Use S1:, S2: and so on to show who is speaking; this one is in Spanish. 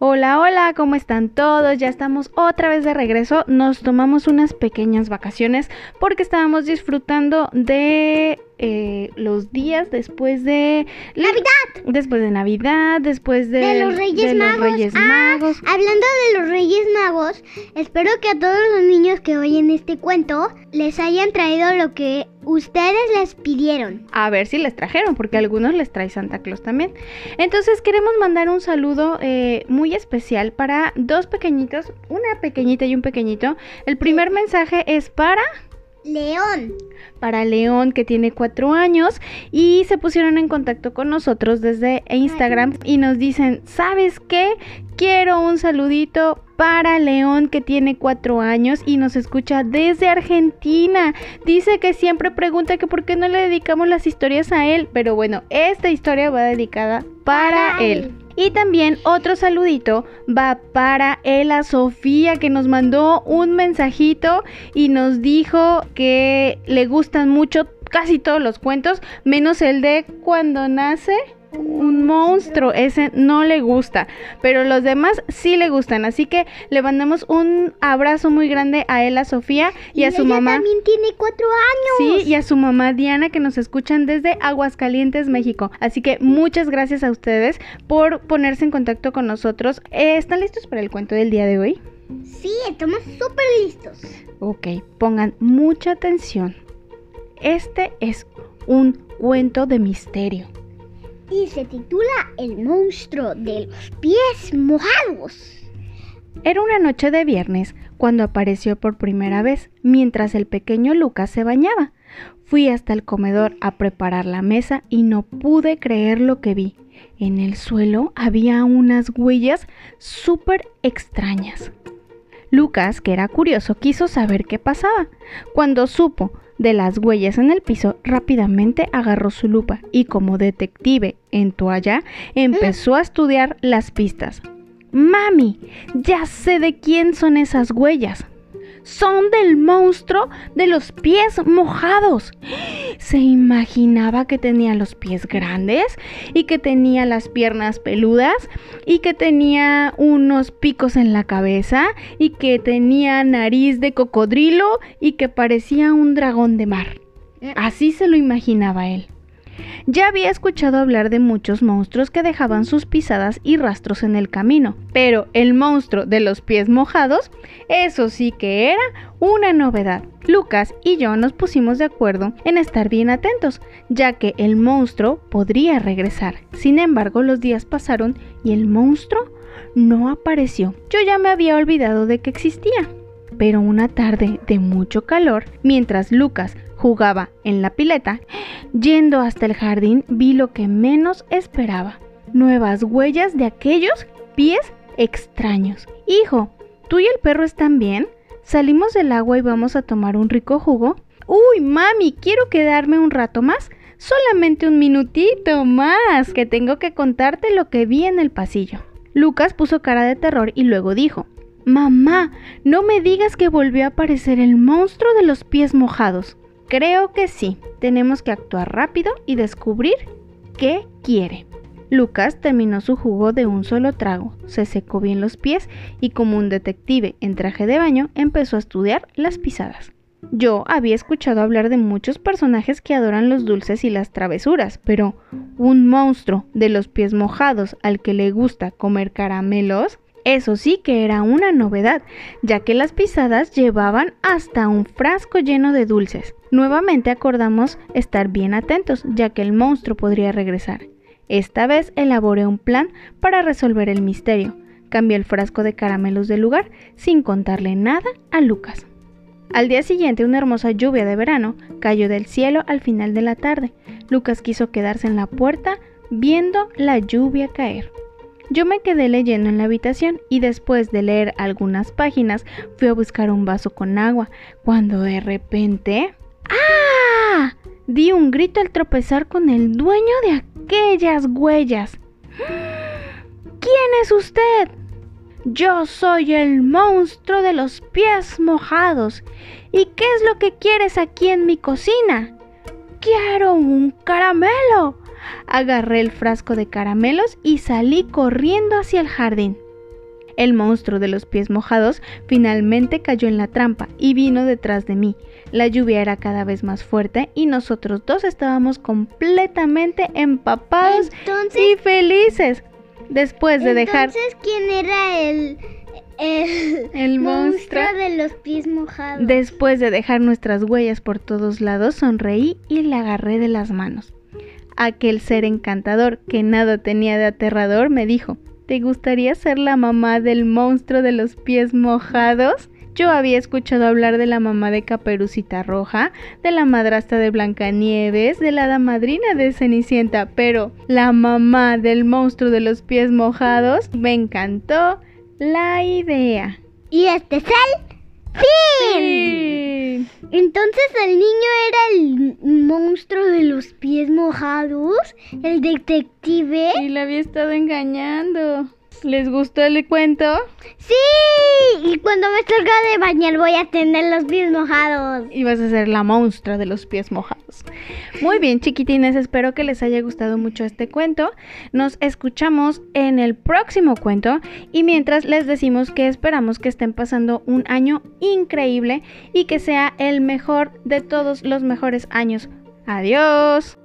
S1: Hola, hola, ¿cómo están todos? Ya estamos otra vez de regreso. Nos tomamos unas pequeñas vacaciones porque estábamos disfrutando de eh, los días después de
S2: Navidad.
S1: Después de Navidad, después de,
S2: De los Reyes
S1: de los
S2: Magos. Ah,
S1: Magos.
S2: Hablando de los Reyes Magos, espero que a todos los niños que oyen este cuento les hayan traído lo que ustedes les pidieron.
S1: A ver si les trajeron, porque a algunos les trae Santa Claus también. Entonces queremos mandar un saludo eh, muy especial para dos pequeñitos, una pequeñita y un pequeñito. El primer mensaje es para
S2: León.
S1: para León que tiene cuatro años y se pusieron en contacto con nosotros desde Instagram y nos dicen, ¿sabes qué? Quiero un saludito para León que tiene cuatro años y nos escucha desde Argentina. Dice que siempre pregunta que por qué no le dedicamos las historias a él, pero bueno, esta historia va dedicada para
S2: Para
S1: él.
S2: él.
S1: Y también otro saludito va para Ela Sofía que nos mandó un mensajito y nos dijo que le gustan mucho casi todos los cuentos, menos el de cuando nace un monstruo. Ese no le gusta, pero los demás sí le gustan. Así que le mandamos un abrazo muy grande a Ela Sofía y, a su
S2: ella
S1: mamá.
S2: también tiene cuatro años.
S1: Sí, y a su mamá Diana que nos escuchan desde Aguascalientes, México. Así que muchas gracias a ustedes por ponerse en contacto con nosotros. Eh, ¿Están listos para el cuento del día de hoy?
S2: Sí, estamos súper listos.
S1: Ok, pongan mucha atención. Este es un cuento de misterio.
S2: Y se titula El monstruo de los pies mojados.
S1: Era una noche de viernes cuando apareció por primera vez, mientras el pequeño Lucas se bañaba. Fui hasta el comedor a preparar la mesa y no pude creer lo que vi. En el suelo había unas huellas súper extrañas. Lucas, que era curioso, quiso saber qué pasaba. Cuando supo de las huellas en el piso, rápidamente agarró su lupa y como detective en toalla, empezó a estudiar las pistas. Mami, ya sé de quién son esas huellas. Son del monstruo de los pies mojados. Se imaginaba que tenía los pies grandes y que tenía las piernas peludas y que tenía unos picos en la cabeza y que tenía nariz de cocodrilo y que parecía un dragón de mar. Así se lo imaginaba él. Ya había escuchado hablar de muchos monstruos que dejaban sus pisadas y rastros en el camino, pero el monstruo de los pies mojados, eso sí que era una novedad. Lucas y yo nos pusimos de acuerdo en estar bien atentos, ya que el monstruo podría regresar. Sin embargo, los días pasaron y el monstruo no apareció. Yo ya me había olvidado de que existía. Pero una tarde de mucho calor, mientras Lucas jugaba en la pileta, yendo hasta el jardín vi lo que menos esperaba. Nuevas huellas de aquellos pies extraños. Hijo, ¿tú y el perro están bien? ¿Salimos del agua y vamos a tomar un rico jugo? Uy, mami, quiero quedarme un rato más. Solamente un minutito más, que tengo que contarte lo que vi en el pasillo. Lucas puso cara de terror y luego dijo, Mamá, no me digas que volvió a aparecer el monstruo de los pies mojados. Creo que sí, tenemos que actuar rápido y descubrir qué quiere. Lucas terminó su jugo de un solo trago, se secó bien los pies y como un detective en traje de baño empezó a estudiar las pisadas. Yo había escuchado hablar de muchos personajes que adoran los dulces y las travesuras, pero un monstruo de los pies mojados al que le gusta comer caramelos, eso sí que era una novedad, ya que las pisadas llevaban hasta un frasco lleno de dulces. Nuevamente acordamos estar bien atentos, ya que el monstruo podría regresar. Esta vez elaboré un plan para resolver el misterio. Cambié el frasco de caramelos del lugar sin contarle nada a Lucas. Al día siguiente una hermosa lluvia de verano cayó del cielo al final de la tarde. Lucas quiso quedarse en la puerta viendo la lluvia caer. Yo me quedé leyendo en la habitación y después de leer algunas páginas fui a buscar un vaso con agua, cuando de repente... ¡Ah! Di un grito al tropezar con el dueño de aquellas huellas. ¿Quién es usted? Yo soy el monstruo de los pies mojados. ¿Y qué es lo que quieres aquí en mi cocina? Quiero un caramelo. Agarré el frasco de caramelos y salí corriendo hacia el jardín. El monstruo de los pies mojados finalmente cayó en la trampa y vino detrás de mí. La lluvia era cada vez más fuerte y nosotros dos estábamos completamente empapados y felices. Después de dejar...
S2: Entonces, ¿quién era el, el, monstruo de los pies mojados?
S1: Después de dejar nuestras huellas por todos lados, sonreí y le agarré de las manos. Aquel ser encantador que nada tenía de aterrador me dijo, ¿Te gustaría ser la mamá del monstruo de los pies mojados? Yo había escuchado hablar de la mamá de Caperucita Roja, de la madrastra de Blancanieves, de la hada madrina de Cenicienta, pero la mamá del monstruo de los pies mojados me encantó la idea.
S2: Y este es fin. Entonces el niño era el monstruo de los pies mojados, el detective.
S1: Y le había estado engañando. ¿Les gustó el cuento?
S2: Sí, y cuando me salga de bañar voy a tener los pies mojados.
S1: Y vas a ser la monstrua de los pies mojados. Muy bien, chiquitines, espero que les haya gustado mucho este cuento. Nos escuchamos en el próximo cuento y mientras les decimos que esperamos que estén pasando un año increíble y que sea el mejor de todos los mejores años. Adiós.